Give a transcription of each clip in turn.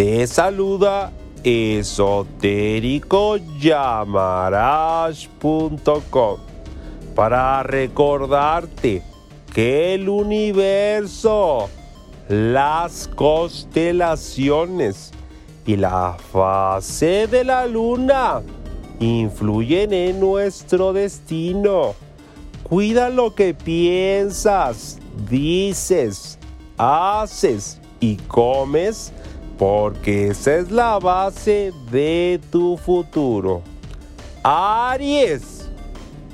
Te saluda esotéricoyamarash.com para recordarte que el universo, las constelaciones y la fase de la luna influyen en nuestro destino. Cuida lo que piensas, dices, haces y comes porque esa es la base de tu futuro. Aries,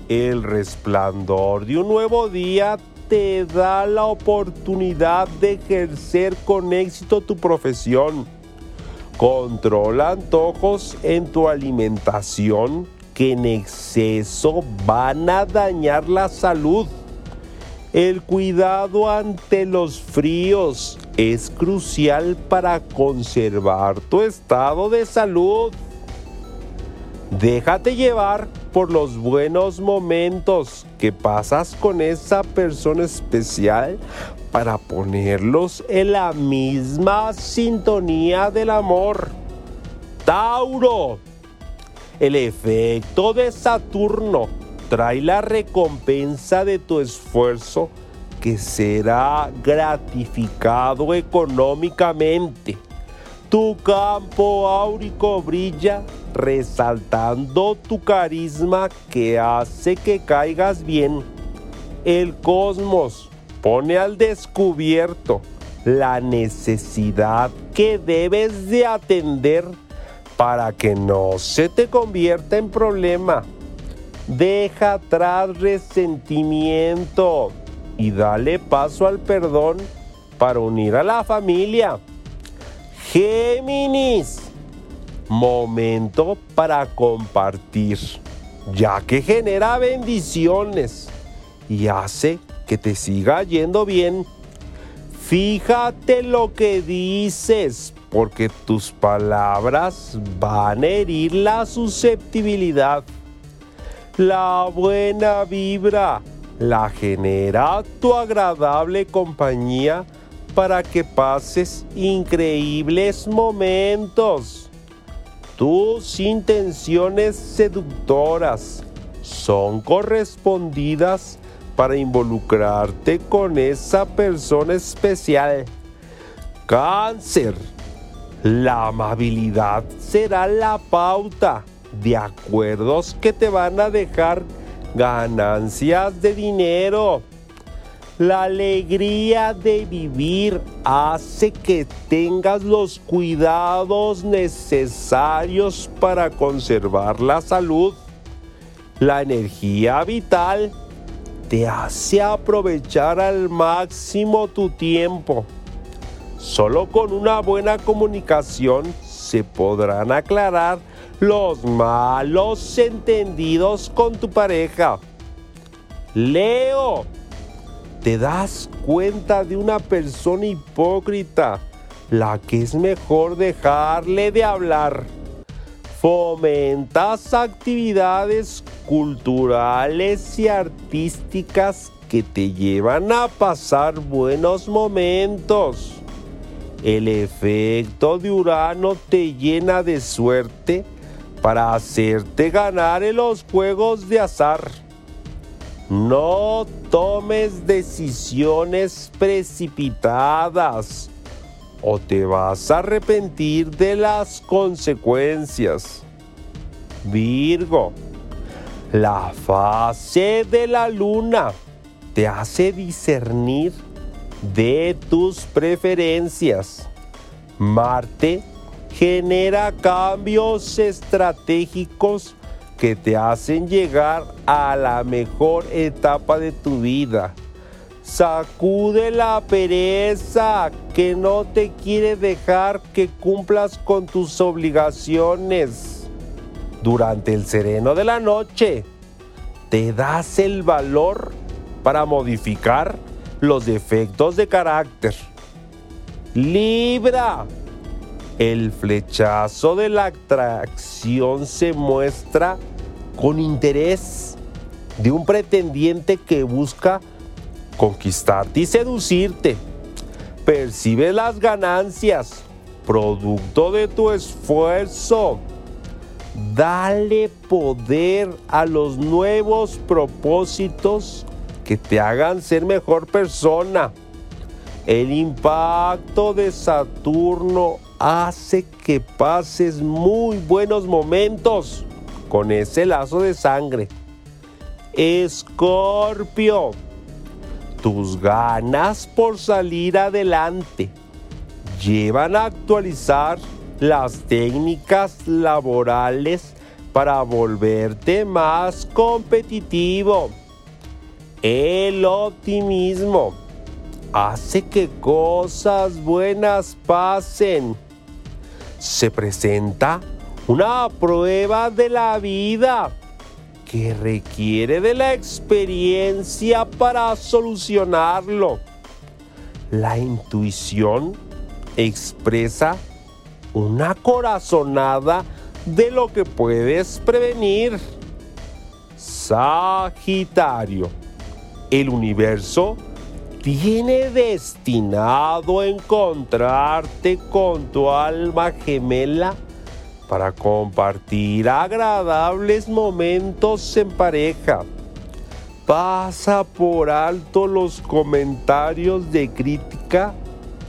el resplandor de un nuevo día te da la oportunidad de ejercer con éxito tu profesión. Controla antojos en tu alimentación que en exceso van a dañar la salud. El cuidado ante los fríos es crucial para conservar tu estado de salud. Déjate llevar por los buenos momentos que pasas con esa persona especial para ponerlos en la misma sintonía del amor. Tauro, el efecto de Saturno trae la recompensa de tu esfuerzo que será gratificado económicamente. Tu campo áurico brilla resaltando tu carisma que hace que caigas bien. El cosmos pone al descubierto la necesidad que debes de atender para que no se te convierta en problema. Deja atrás resentimiento y dale paso al perdón para unir a la familia. Géminis, momento para compartir, ya que genera bendiciones y hace que te siga yendo bien. Fíjate lo que dices, porque tus palabras van a herir la susceptibilidad. La buena vibra la genera tu agradable compañía para que pases increíbles momentos. Tus intenciones seductoras son correspondidas para involucrarte con esa persona especial. Cáncer. La amabilidad será la pauta de acuerdos que te van a dejar ganancias de dinero. La alegría de vivir hace que tengas los cuidados necesarios para conservar la salud. La energía vital te hace aprovechar al máximo tu tiempo. Solo con una buena comunicación se podrán aclarar los malos entendidos con tu pareja. Leo, te das cuenta de una persona hipócrita, la que es mejor dejarle de hablar. Fomentas actividades culturales y artísticas que te llevan a pasar buenos momentos. El efecto de Urano te llena de suerte para hacerte ganar en los juegos de azar. No tomes decisiones precipitadas o te vas a arrepentir de las consecuencias. Virgo, la fase de la luna te hace discernir de tus preferencias. Marte genera cambios estratégicos que te hacen llegar a la mejor etapa de tu vida. Sacude la pereza que no te quiere dejar que cumplas con tus obligaciones. Durante el sereno de la noche, te das el valor para modificar los defectos de carácter. Libra. El flechazo de la atracción se muestra con interés de un pretendiente que busca conquistarte y seducirte. Percibe las ganancias, producto de tu esfuerzo. Dale poder a los nuevos propósitos que te hagan ser mejor persona. El impacto de Saturno hace que pases muy buenos momentos con ese lazo de sangre. Escorpio, tus ganas por salir adelante llevan a actualizar las técnicas laborales para volverte más competitivo. El optimismo hace que cosas buenas pasen. Se presenta una prueba de la vida que requiere de la experiencia para solucionarlo. La intuición expresa una corazonada de lo que puedes prevenir. Sagitario el universo tiene destinado a encontrarte con tu alma gemela para compartir agradables momentos en pareja. Pasa por alto los comentarios de crítica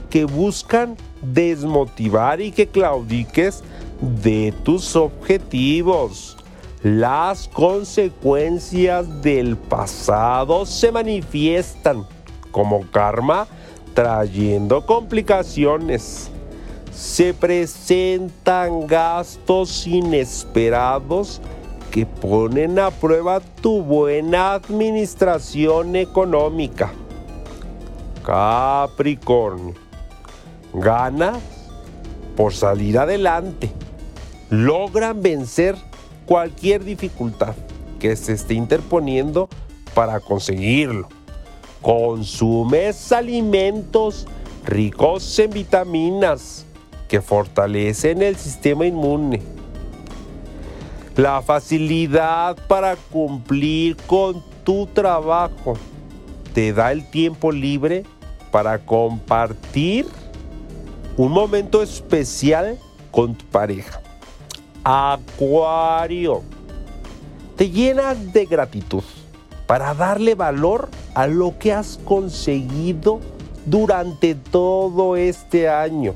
que buscan desmotivar y que claudiques de tus objetivos. Las consecuencias del pasado se manifiestan como karma trayendo complicaciones. Se presentan gastos inesperados que ponen a prueba tu buena administración económica. Capricornio. Ganas por salir adelante. Logran vencer cualquier dificultad que se esté interponiendo para conseguirlo. Consumes alimentos ricos en vitaminas que fortalecen el sistema inmune. La facilidad para cumplir con tu trabajo te da el tiempo libre para compartir un momento especial con tu pareja. Acuario. Te llenas de gratitud para darle valor a lo que has conseguido durante todo este año.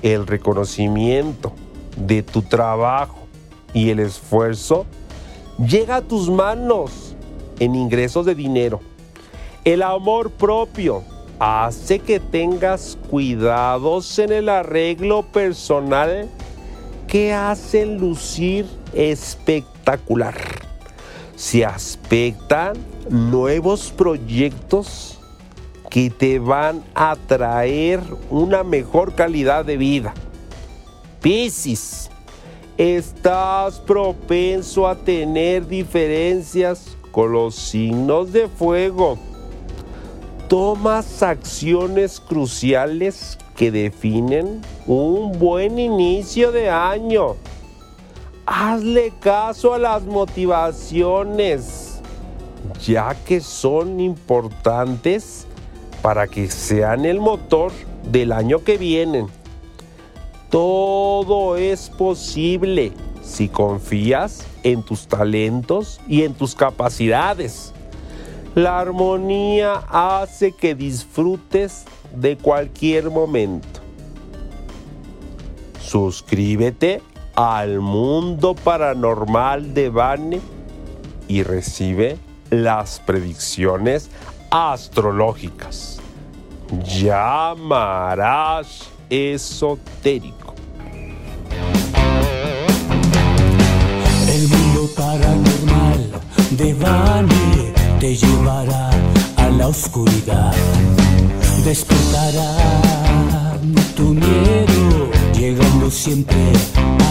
El reconocimiento de tu trabajo y el esfuerzo llega a tus manos en ingresos de dinero. El amor propio hace que tengas cuidados en el arreglo personal que hacen lucir espectacular. Se aspectan nuevos proyectos que te van a traer una mejor calidad de vida. Piscis, estás propenso a tener diferencias con los signos de fuego. Tomas acciones cruciales que definen un buen inicio de año. Hazle caso a las motivaciones, ya que son importantes para que sean el motor del año que viene. Todo es posible si confías en tus talentos y en tus capacidades. La armonía hace que disfrutes de cualquier momento. Suscríbete al mundo paranormal de Bane y recibe las predicciones astrológicas. Llamarás esotérico. El mundo paranormal de Bane te llevará a la oscuridad. Despertará tu miedo, llegando siempre a